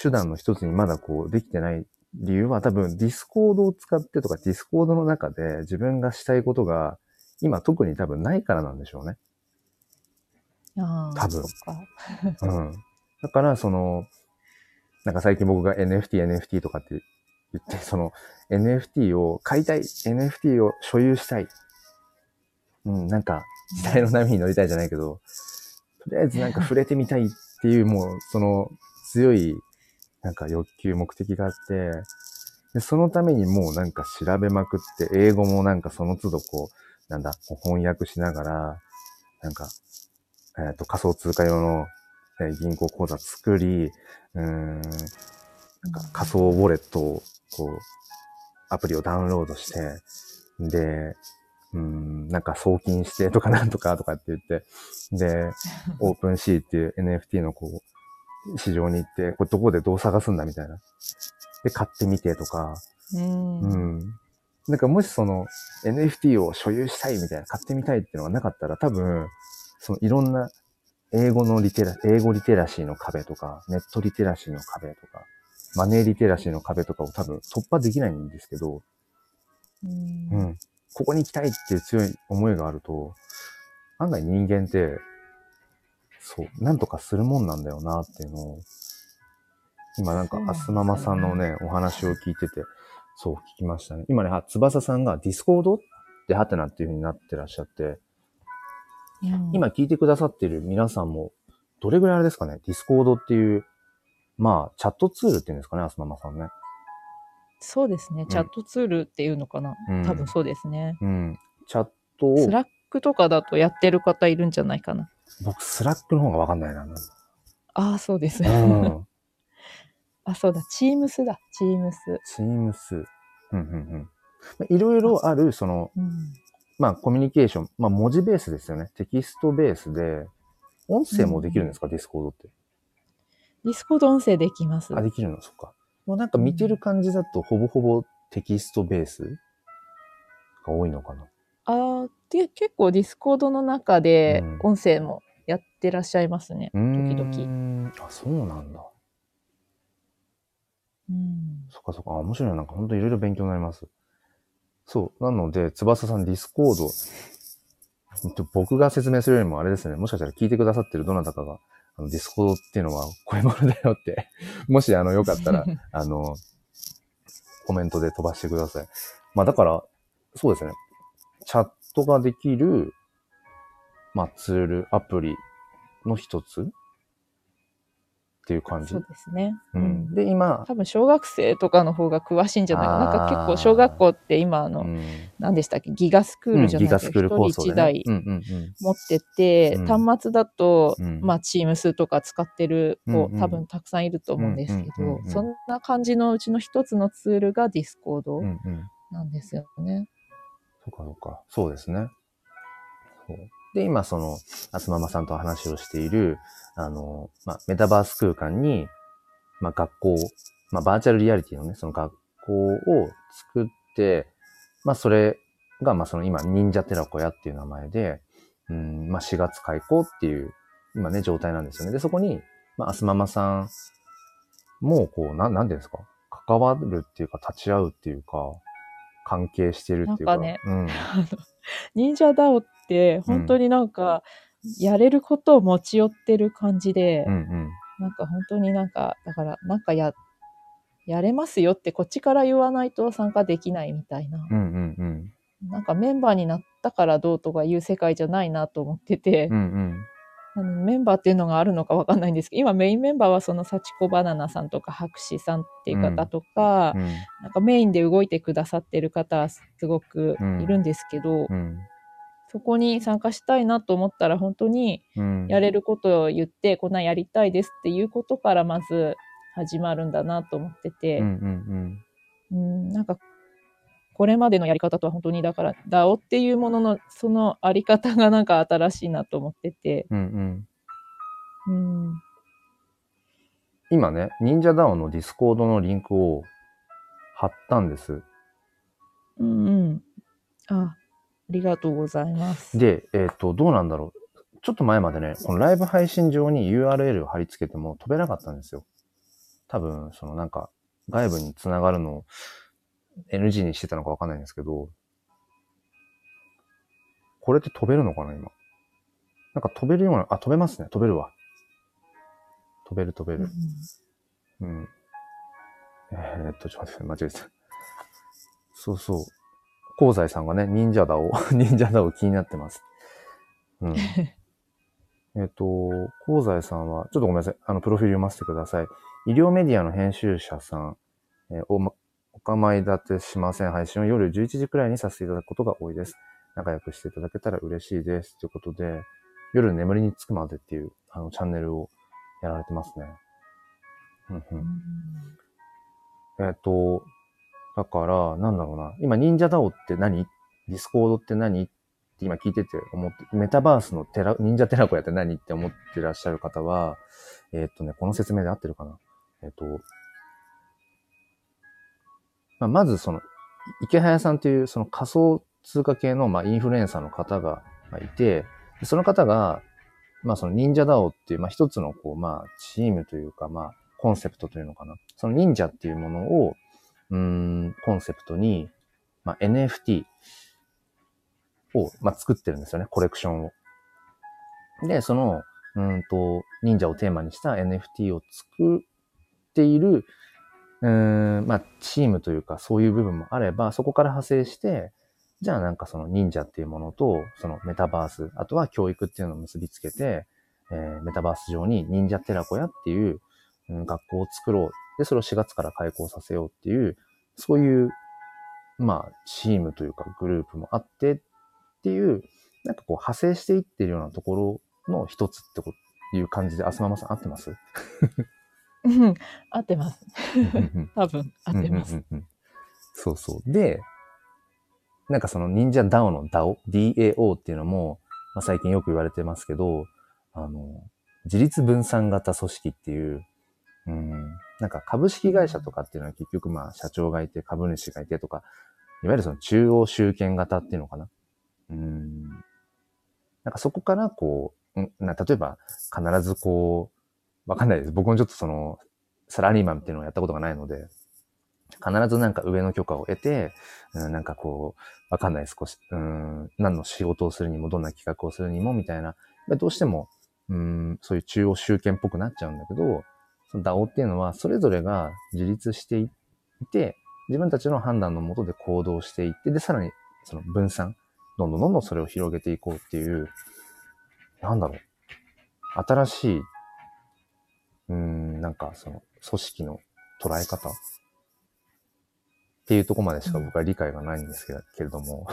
手段の一つにまだこうできてない理由は多分ディスコードを使ってとかディスコードの中で自分がしたいことが今特に多分ないからなんでしょうね。多分。うん。だから、その、なんか最近僕が NFT、NFT とかって言って、その NFT を買いたい、NFT を所有したい。うん、なんか時代の波に乗りたいじゃないけど、とりあえずなんか触れてみたいっていう、もうその強いなんか欲求、目的があって、で、そのためにもうなんか調べまくって、英語もなんかその都度こう、なんだ、翻訳しながら、なんか、えっ、と、仮想通貨用の、えー銀行口座作り、うーん、なんか仮想ウォレットを、こう、アプリをダウンロードして、で、うーん、なんか送金してとかなんとかとかって言って、で、オープンシーっていう NFT のこう、市場に行って、これどこでどう探すんだみたいな。で、買ってみてとか、うん。うん。なんかもしその NFT を所有したいみたいな、買ってみたいっていうのがなかったら多分、そのいろんな英語のリテラ、英語リテラシーの壁とか、ネットリテラシーの壁とか、マネーリテラシーの壁とかを多分突破できないんですけど、うんうん。ここに行きたいっていう強い思いがあると、案外人間って、そう、なんとかするもんなんだよなっていうのを、今なんかアスママさんのね、お話を聞いてて、そう聞きましたね。今ね、あ翼さんがディスコードってハテナっていう風になってらっしゃって、うん今聞いてくださってる皆さんも、どれぐらいあれですかね、ディスコードっていう、まあ、チャットツールっていうんですかね、アスママさんね。そうですね。チャットツールっていうのかな？うん多分そうですね。うん。チャットを、スラックとかだとやってる方いるんじゃないかな。僕、スラックの方がわかんないな。ああ、そうです。うん。あ、そうだ。チームスだ。チームス。チームス。うん、うん、うん。まあいろいろある、その、うん。まあ、コミュニケーション。まあ、文字ベースですよね。テキストベースで、音声もできるんですか、ディスコードって。ディスコード音声できます。あ、できるの？そっか。もうなんか見てる感じだと、ほぼほぼテキストベースが多いのかな。あーで、結構ディスコードの中でうん音声もやってらっしゃいますね。うーん時々。あ、そうなんだ。うん。そっかそっか。あ、面白いな。なんか本当いろいろ勉強になります。そう。なので、翼さんディスコード、僕が説明するよりもあれですね。もしかしたら聞いてくださってるどなたかが、あのディスコードっていうのはこういうものだよって、もしあのよかったら、あの、コメントで飛ばしてください。まあだから、そうですね。チャットができる、まあツール、アプリの一つっていう感じ？そうですね。うん、で、今、多分小学生とかの方が詳しいんじゃないかな。なんか結構小学校って今あの、うん何でしたっけ？ギガスクールじゃないけど、ギガスクールね。人一台うんうんうん。持ってて、うん端末だと、うんまあ、チームスとか使ってる子、うんうん多分たくさんいると思うんですけど、うんうんうんうんそんな感じのうちの一つのツールがディスコードうんうん。なんですよね。そうかそうか。そうですね。そうで、今その、あつままさんと話をしている、あの、まあ、メタバース空間に、まあ、学校、まあ、バーチャルリアリティのね、その学校を作って、まあ、それが、まあ、その今、忍者寺子屋っていう名前で、うん、まあ、4月開校っていう、今ね、状態なんですよね。で、そこに、まあ、あすままさんも、こう、なん、なんていうんですか？関わるっていうか、立ち会うっていうか、関係してるっていうか。なんかねうん。忍者ダオって本当になんか、やれることを持ち寄ってる感じで、うんうん。なんか本当になんか、だからなんかや、やれますよってこっちから言わないと参加できないみたいな。うんうんうん。なんかメンバーになったからどうとかいう世界じゃないなと思ってて、うんうん。あのメンバーっていうのがあるのかわかんないんですけど、今メインメンバーはその幸子バナナさんとか博士さんっていう方とか、うんなんかメインで動いてくださってる方はすごくいるんですけど、うん。そこに参加したいなと思ったら本当にうん。やれることを言って、こんなんやりたいですっていうことからまず始まるんだなと思ってて、うんうんうん、なんか、これまでのやり方とは本当に、だから、DAO っていうものの、そのあり方がなんか新しいなと思ってて、うん。うんうん。うん、今ね、忍者ダオのディスコードのリンクを貼ったんです。うん、うん。あ、ありがとうございます。で、えっ、と、どうなんだろう。ちょっと前までね、このライブ配信上に URL を貼り付けても飛べなかったんですよ。多分、そのなんか、外部につながるのを NG にしてたのかわかんないんですけど、これって飛べるのかな、今？なんか飛べるような、あ、飛べますね。飛べるわ。飛べる飛べうんる。うん。えー、っと、ちょっと待って、間違えた。そうそう。香西さんがね、忍者だを、忍者だを気になってます。うん。えっと、香西さんは、ちょっとごめんなさい。あの、プロフィール読ませてください。医療メディアの編集者さん、えーおま、お構い立てしません。配信を夜11時くらいにさせていただくことが多いです。仲良くしていただけたら嬉しいです。ということで、夜眠りにつくまでっていう、あの、チャンネルをやられてますね。うんううんんえっ、と、だから、なんだろうな。今、忍者ダオって何？ディスコードって何？って今聞いてて思って、メタバースのテラ、忍者寺子屋って何？って思ってらっしゃる方は、えっ、とね、この説明で合ってるかな？えっ、と、まあ、まずその、池早さんというその仮想通貨系の、まあ、インフルエンサーの方がいて、その方が、まあその忍者ダオっていう、まあ一つのこう、まあチームというか、まあコンセプトというのかな？その忍者っていうものを、うん、コンセプトに、まあ、NFT を、まあ、作ってるんですよね、コレクションを。で、その、うんと、忍者をテーマにした NFT を作っている、うーん、まあ、チームというか、そういう部分もあれば、そこから派生して、じゃあなんかその忍者っていうものと、そのメタバース、あとは教育っていうのを結びつけて、えーメタバース上に忍者寺子屋っていう、うん、学校を作ろう。で、それを4月から開校させようっていう、そういう、まあ、チームというかグループもあってっていう、なんかこう派生していってるようなところの一つってこという感じで、あすままさん合ってます？うん合ってます。多分合ってます。うんうんうんうんそうそう。で、なんかその忍者 DAO の DAO、DAO っていうのも、まあ、最近よく言われてますけど、あの、自立分散型組織っていう、うん、なんか株式会社とかっていうのは結局まあ社長がいて株主がいてとか、いわゆるその中央集権型っていうのかな。うん。なんかそこからこう、な例えば必ずこう、わかんないです。僕もちょっとその、サラリーマンっていうのをやったことがないので、必ずなんか上の許可を得て、うん、なんかこう、わかんない少し、うん、何の仕事をするにも、どんな企画をするにも、みたいな、どうしても、うん、そういう中央集権っぽくなっちゃうんだけど、その DAO っていうのは、それぞれが自立していて、自分たちの判断のもとで行動していって、で、さらにその分散、どんどんどんどんそれを広げていこうっていう、なんだろう、新しい、うん、なんかその組織の捉え方っていうところまでしか僕は理解がないんですけれども。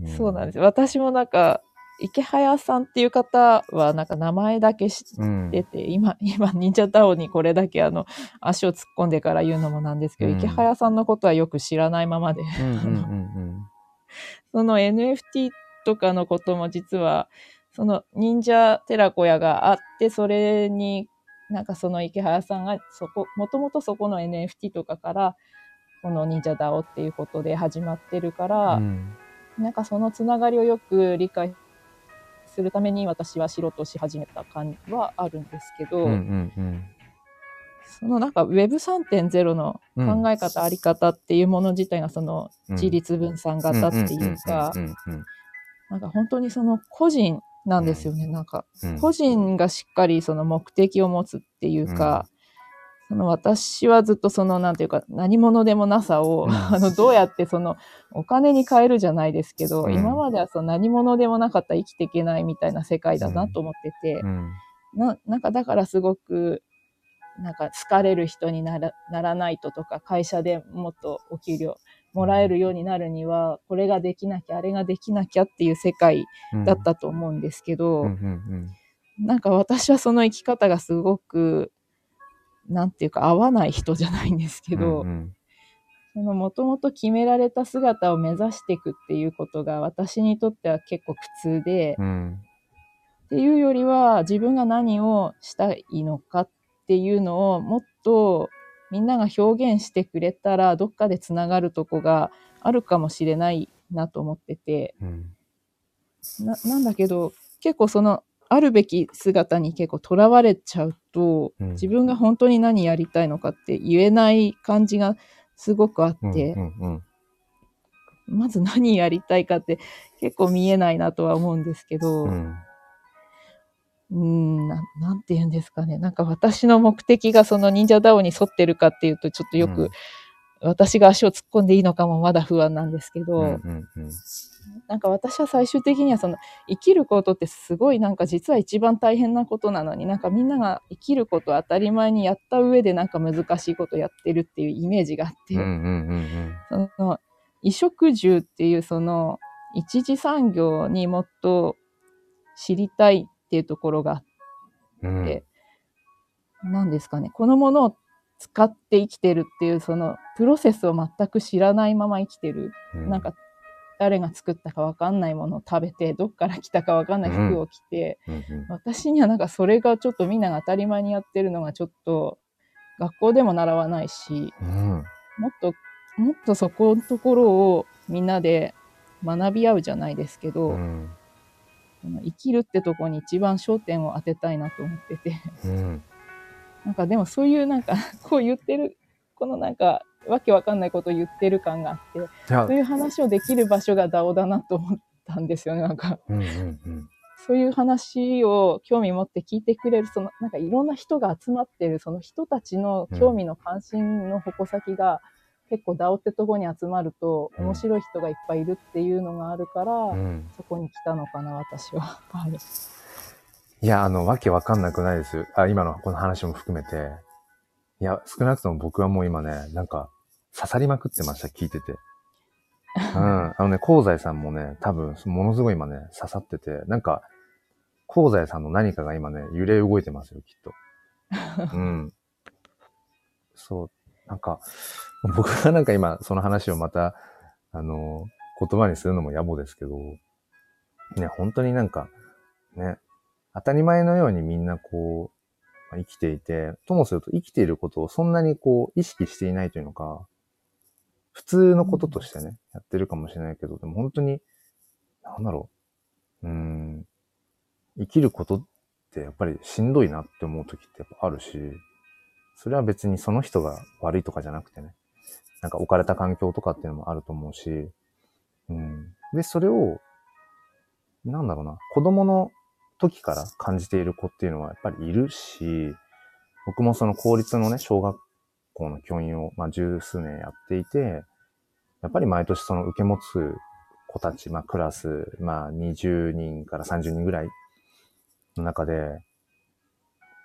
そうなんですよ。私もなんか、池早さんっていう方はなんか名前だけ知うん。ってて、今、今、忍者ダオにこれだけあの、足を突っ込んでから言うのもなんですけど、うん池早さんのことはよく知らないままで、うんうんうん その NFT とかのことも実は、その忍者寺子屋があって、それになんかその池早さんがそこ、もともとそこの NFT とかから、この忍者ダオっていうことで始まってるから、うん。なんかそのつながりをよく理解するために私は知ろうとし始めた感じはあるんですけど、うんうんうん。そのなんか Web3.0 のうん。考え方、あり方っていうもの自体がそのうん。自立分散型っていうかなんか本当にその個人なんですよね。なんか個人がしっかりその目的を持つっていうか、その私はずっとそのなんていうか何者でもなさを、うん。あのどうやってそのお金に変えるじゃないですけど、うん。今まではその何者でもなかったら生きていけないみたいな世界だなと思ってて、うん。ななんかだからすごくなんか好かれる人にならならないととか会社でもっとお給料もらえるようになるにはこれができなきゃあれができなきゃっていう世界うんだったと思うんですけど、なんか私はその生き方がすごくなんていうか合わない人じゃないんですけど、うんうん。そのもともと決められた姿を目指していくっていうことが私にとっては結構苦痛で、うん。っていうよりは自分が何をしたいのかっていうのをもっとみんなが表現してくれたらどっかでつながるとこがあるかもしれないなと思ってて。うん。ななんだけど結構そのあるべき姿に結構とらわれちゃうとうん。自分が本当に何やりたいのかって言えない感じがすごくあって、うんうんまず何やりたいかって結構見えないなとは思うんですけど、うん。うーんな、なんて言うんですかね。なんか私の目的がその忍者ダオに沿ってるかっていうと、ちょっとよく、うん。私が足を突っ込んでいいのかもまだ不安なんですけど、うんうんうんなんか私は最終的にはその生きることってすごいなんか実は一番大変なことなのになんかみんなが生きることを当たり前にやった上でなんか難しいことやってるっていうイメージがあって、うんうんうんその衣食住っていうその一次産業にもっと知りたいっていうところがあってうんですかね、このものを使って生きてるっていう、そのプロセスを全く知らないまま生きてる。うん。なんか、誰が作ったかわかんないものを食べて、どっから来たかわかんない服を着て、うんうん。私にはなんかそれがちょっとみんなが当たり前にやってるのがちょっと、学校でも習わないし、うん。もっと、もっとそこのところをみんなで学び合うじゃないですけど、うん。生きるってとこに一番焦点を当てたいなと思ってて。うん。なんかでもそういうなんか、こう言ってる、このなんか、わけわかんないことを言ってる感があって、そういう話をできる場所が DAO だなと思ったんですよね、なんか。うんうんうん。そういう話を興味持って聞いてくれる、その、なんかいろんな人が集まってる、その人たちの興味の関心の矛先が、結構 DAO ってとこに集まると、うん面白い人がいっぱいいるっていうのがあるから、うん。そこに来たのかな、私は。はい。いや、あの、わけわかんなくないです。あ、今のこの話も含めて。いや、少なくとも僕はもう今ね、なんか、刺さりまくってました、聞いてて。うん。あのね、香西さんもね、多分、ものすごい今ね、刺さってて、なんか、香西さんの何かが今ね、揺れ動いてますよ、きっと。うん。そう。なんか、僕がなんか今、その話をまた、あの、言葉にするのも野暮ですけど、ね、本当になんか、ね、当たり前のようにみんなこう、まあ生きていて、ともすると生きていることをそんなにこう、意識していないというのか、普通のこととしてね、やってるかもしれないけど、でも本当に、なんだろう、うーん、生きることってやっぱりしんどいなって思う時ってやっぱあるし、それは別にその人が悪いとかじゃなくてね、なんか置かれた環境とかっていうのもあると思うし、うん。で、それを、なんだろうな、子供の時から感じている子っていうのはやっぱりいるし、僕もその公立のね、小学校の教員を、まあ、十数年やっていて、やっぱり毎年その受け持つ子たち、まあ、クラス、まあ、20人から30人ぐらいの中で、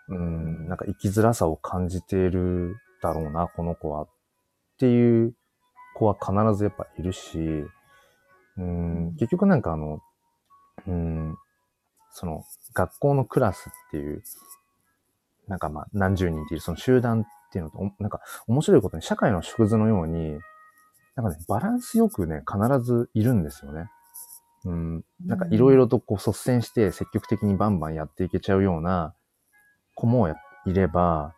うん、なんか生きづらさを感じているだろうな、この子は。っていう子は必ずやっぱいるし、うん、結局なんかあの、うん、その学校のクラスっていう、なんかまあ何十人っていうその集団っていうのと、なんか面白いことに社会の縮図のように、なんかね、バランスよくね、必ずいるんですよね。うん、なんかいろいろとこう率先して積極的にバンバンやっていけちゃうような子もいれば、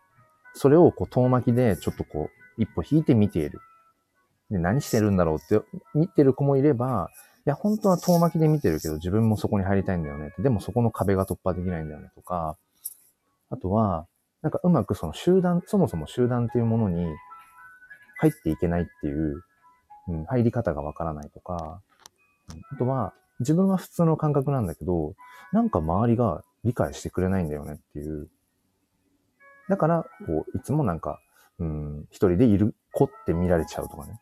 それをこう遠巻きでちょっとこう一歩引いて見ている。で、何してるんだろうって見てる子もいれば、や、本当は遠巻きで見てるけど自分もそこに入りたいんだよね。でもそこの壁が突破できないんだよねとか、あとは、なんかうまくその集団、そもそも集団っていうものに入っていけないっていう、うん、入り方がわからないとか、あとは、自分は普通の感覚なんだけど、なんか周りが理解してくれないんだよねっていう。だから、こう、いつもなんか、うん、一人でいる子って見られちゃうとかね。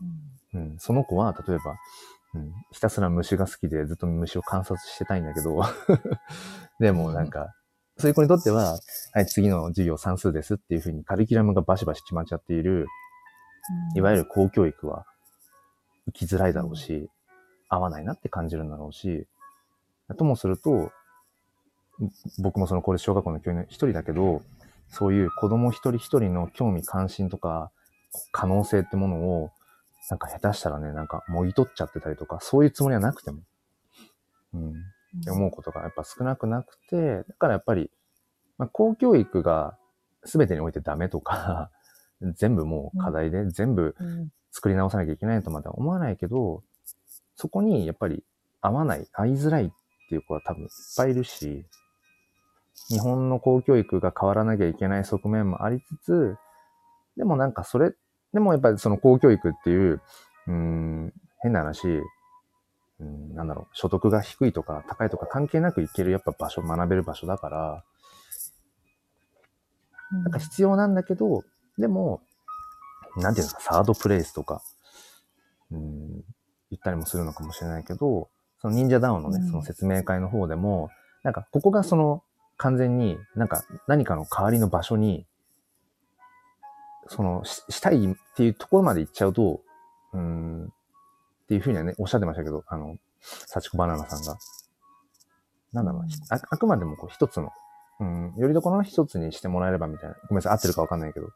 うん、その子は、例えば、うん、ひたすら虫が好きでずっと虫を観察してたいんだけど、でもなんか、そういう子にとっては、はい、次の授業算数ですっていうふうにカリキュラムがバシバシ決まっちゃっている、いわゆる公教育は生きづらいだろうし、合わないなって感じるんだろうし、ともすると、僕もその公立小学校の教員の一人だけど、そういう子供一人一人の興味関心とか可能性ってものを、なんか下手したらね、なんかもぎ取っちゃってたりとか、そういうつもりはなくても、うん、って思うことがやっぱ少なくなくて、だからやっぱり、まあ、公教育が全てにおいてダメとか、全部もう課題で全部うん。作り直さなきゃいけないとまでは思わないけど、そこにやっぱり合わない、合いづらいっていう子は多分いっぱいいるし、日本の公教育が変わらなきゃいけない側面もありつつ、でもなんかそれ、でもやっぱりその公教育っていう、うーん、変な話、うん、なんだろう、所得が低いとか高いとか関係なく行けるやっぱ場所、学べる場所だから、なんか必要なんだけど、でも、なんていうんですか、サードプレイスとか、うん、言ったりもするのかもしれないけど、その忍者ダウンのねう、ん。その説明会の方でも、なんかここがその完全になんか何かの代わりの場所に、そのししたいっていうところまで行っちゃうと、うん、っていうふうにはね、おっしゃってましたけど、あの、幸子バナナさんが。なんだろうな、ひああくまでもこう一つの、うん、よりどころの一つにしてもらえればみたいな。ごめんなさい、合ってるかわかんないけど。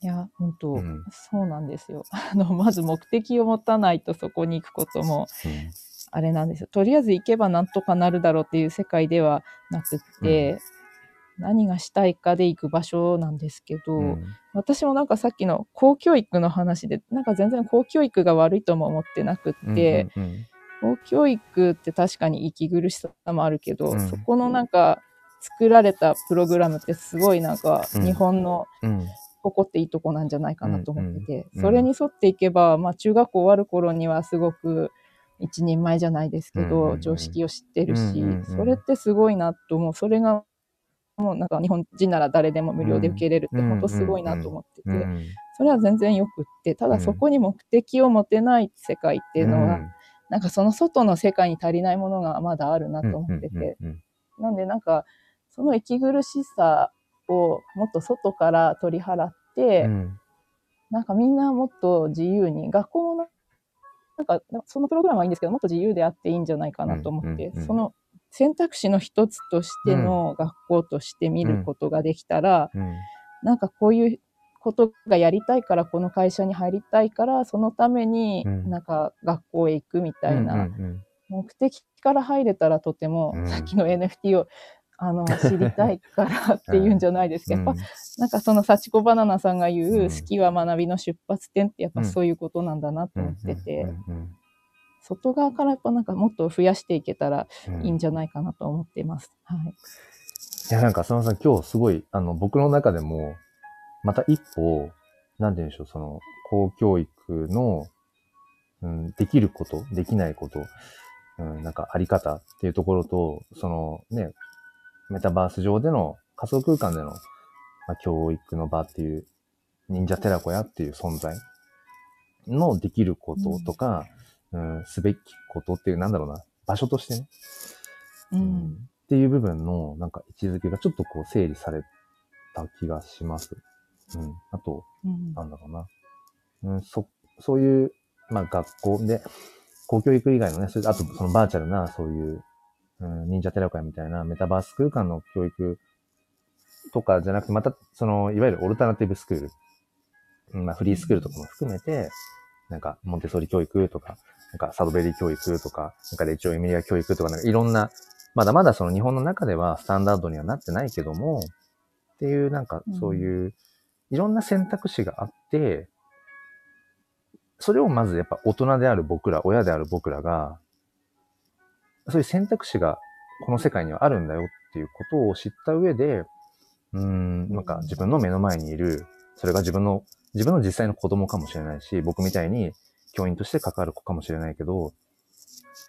いや、本当、うんそうなんですよ。あの、まず目的を持たないとそこに行くことも、うんあれなんですよ。とりあえず行けばなんとかなるだろうっていう世界ではなくって、何がしたいかで行く場所なんですけど、うん。私もなんかさっきの公教育の話で、なんか全然公教育が悪いとも思ってなくって、うんうん公教育って確かに息苦しさもあるけど、うん。そこのなんか作られたプログラムってすごいなんかうん。日本のうん。誇っていいとこなんじゃないかなと思ってて、うん。それに沿っていけば、まあ中学校終わる頃にはすごく一人前じゃないですけど、うんうん常識を知ってるし、うんうんうん。それってすごいなと思う。それがもうなんか日本人なら誰でも無料で受けれるってうん本当すごいなと思ってて、うん。それは全然よくって、ただそこに目的を持てない世界っていうのは、なんかその外の世界に足りないものがまだあるなと思ってて、うん。なんでなんかその息苦しさをもっと外から取り払って、うん。なんかみんなもっと自由に、学校もななんかそのプログラムはいいんですけど、もっと自由であっていいんじゃないかなと思って、その選択肢の一つとしての学校として見ることができたら、うん。なんかこういうことがやりたいからこの会社に入りたいからそのためにうん。なんか学校へ行くみたいなうん目的から入れたらとても、うん。さっきの NFT をあの知りたいからっていうんじゃないです。け ど、やっぱなんかその幸子バナナさんが言う、うん好きは学びの出発点ってやっぱうん。そういうことなんだなと思ってて、うんうん外側からやっぱなんかもっと増やしていけたらうんいいんじゃないかなと思っています。はい。いや、なんか、浅野さん、今日すごい、あの、僕の中でも、また一歩、なんて言うんでしょう、その、公教育の、うん、できること、できないこと、うん、なんか、あり方っていうところと、その、ね、メタバース上での仮想空間での、まあ、教育の場っていう、忍者寺子屋っていう存在のできることとか、うん、すべきことっていう、なんだろうな、場所としてね、うん。っていう部分のなんか位置づけがちょっとこう整理された気がします。うん。あと、うんなんだろうな。うん、そ、そういう、まあ学校で、公教育以外のね、それあとそのバーチャルな、そういう、うん、忍者テラコヤみたいなメタバース空間の教育とかじゃなくて、また、その、いわゆるオルタナティブスクール、うんまあフリースクールとかも含めて、なんか、モンテッソーリ教育とか、なんか、サドベリー教育とか、なんか、レイチョウエミリア教育とか、なんか、いろんな、まだまだその日本の中ではスタンダードにはなってないけども、っていう、なんか、そういう、いろんな選択肢があって、それをまずやっぱ大人である僕ら、親である僕らが、そういう選択肢がこの世界にはあるんだよっていうことを知った上で、うーん、なんか自分の目の前にいる、それが自分の、自分の実際の子供かもしれないし、僕みたいに教員として関わる子かもしれないけど、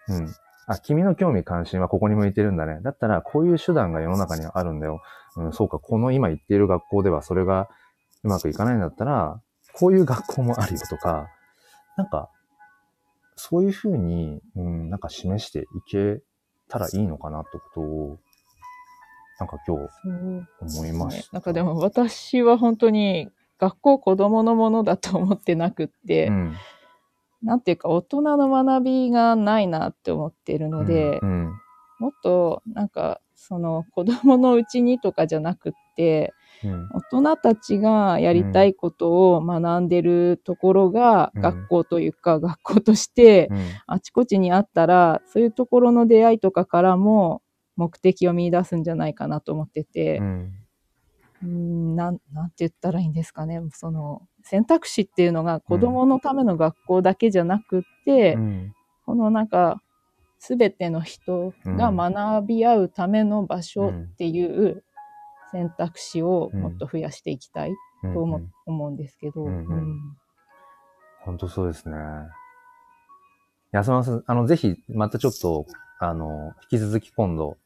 うん。あ、君の興味関心はここに向いてるんだね。だったら、こういう手段が世の中にはあるんだよ。うん、そうか、この今行っている学校ではそれがうまくいかないんだったら、こういう学校もあるよとか、なんか、そういうふうに、うん、なんか示していけたらいいのかなってことを、なんか今日思いました。ねなんかでも私は本当に学校子供のものだと思ってなくって、うん、なんていうか大人の学びがないなって思ってるので、うん、もっとなんかその子供のうちにとかじゃなくって、うん、大人たちがやりたいことを学んでるところがうん。学校というか、学校としてうん、あちこちにあったら、そういうところの出会いとかからも目的を見出すんじゃないかなと思ってて、うん、うーんなん、なんて言ったらいいんですかね。その、選択肢っていうのが子供のための学校だけじゃなくって、うん、このなんか、すべての人が学び合うための場所っていう選択肢をもっと増やしていきたいと思,、うん。思うんですけど、本当そうですね。安間さん、あの、ぜひ、またちょっと、あの、引き続き今度、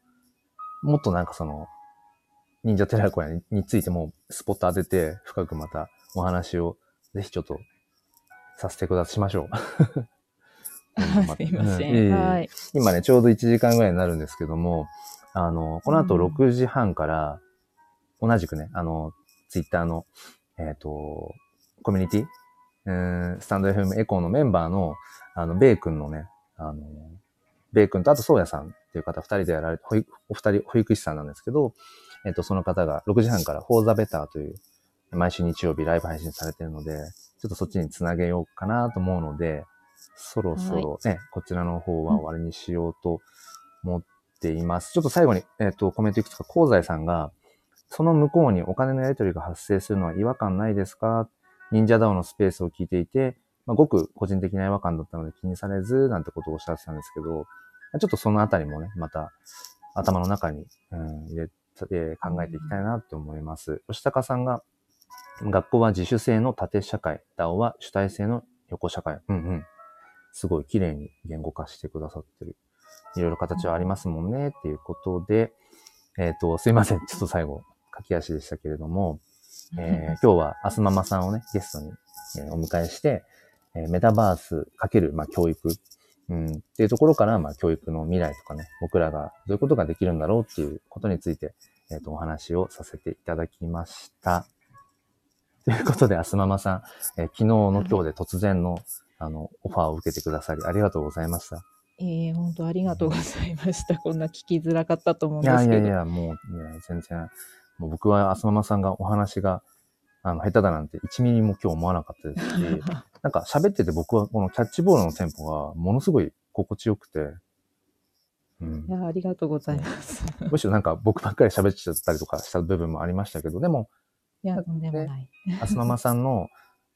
もっとなんかその、忍者テラコヤにについてもスポット当てて、深くまたお話を、ぜひちょっと、させてくださいしましょう。すいません。うんはい。今ね、ちょうど1時間ぐらいになるんですけども、あの、この後うん6時半から、同じくね、あの、ツイッターの、えっ、と、コミュニティ、えースタンド FM エコーのメンバーの、あの、ベイ君のね、あの、ベイ君とあと、そうやさんっていう方、二人でやられて、お二人、保育士さんなんですけど、えっ、と、その方が6時半から For the Better という、毎週日曜日ライブ配信されてるので、ちょっとそっちにつなげようかなと思うので、そろそろね、こちらの方は終わりにしようと思っています。ちょっと最後に、えっ、と、コメントいくつか、香西さんが、その向こうにお金のやり取りが発生するのは違和感ないですか？忍者ダオのスペースを聞いていて、まあ、ごく個人的な違和感だったので気にされず、なんてことをおっしゃってたんですけど、ちょっとそのあたりもね、また頭の中に、うん、入れえー考えていきたいなと思います。吉高さんが、学校は自主性の縦社会、DAO は主体性の横社会。うんうん。すごい綺麗に言語化してくださってる。いろいろ形はありますもんね、っていうことで、えっ、と、すいません。ちょっと最後、駆け足でしたけれども、えー 今日はアスママさんをね、ゲストに、えーお迎えして、えーメタバースかける、まあ、教育、うん、っていうところから、まあ、教育の未来とかね、僕らがどういうことができるんだろうっていうことについて、えっ、と、お話をさせていただきました。ということで、アスママさん、えー昨日の今日で突然の、あの、オファーを受けてくださり、ありがとうございました。ええ本当ありがとうございました。こんな聞きづらかったと思うんいですけど。やいやいや、もう、ね、全然、もう僕はアスママさんがお話が、あの、下手だなんて1ミリも今日思わなかったですし、なんか喋ってて僕はこのキャッチボールのテンポがものすごい心地よくて、うんい。や、ありがとうございます。むしろなんか僕ばっかり喋っちゃったりとかした部分もありましたけど、でも、いや、とんでもない。アスママさんの、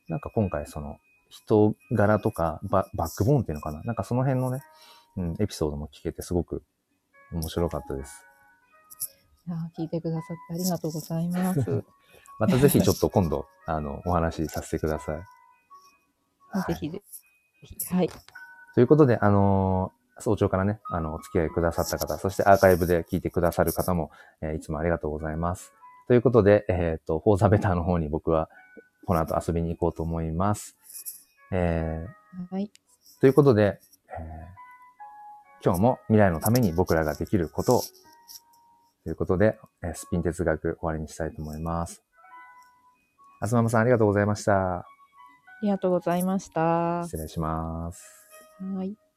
なんか今回その、人柄とかバ、バックボーンっていうのかな？なんかその辺のね、うん、エピソードも聞けてすごく面白かったです。いや聞いてくださってありがとうございます。またぜひちょっと今度、あの、お話しさせてください。はいぜひぜひ。はい。ということで、あのー早朝からね、あの、お付き合いくださった方、そしてアーカイブで聞いてくださる方も、えーいつもありがとうございます。ということで、えっ、と、フォーザベターの方に僕は、この後遊びに行こうと思います。えーはい。ということで、えー今日も未来のために僕らができることを、ということで、えースピン哲学終わりにしたいと思います。あすままさんありがとうございました。ありがとうございました。失礼します。はい。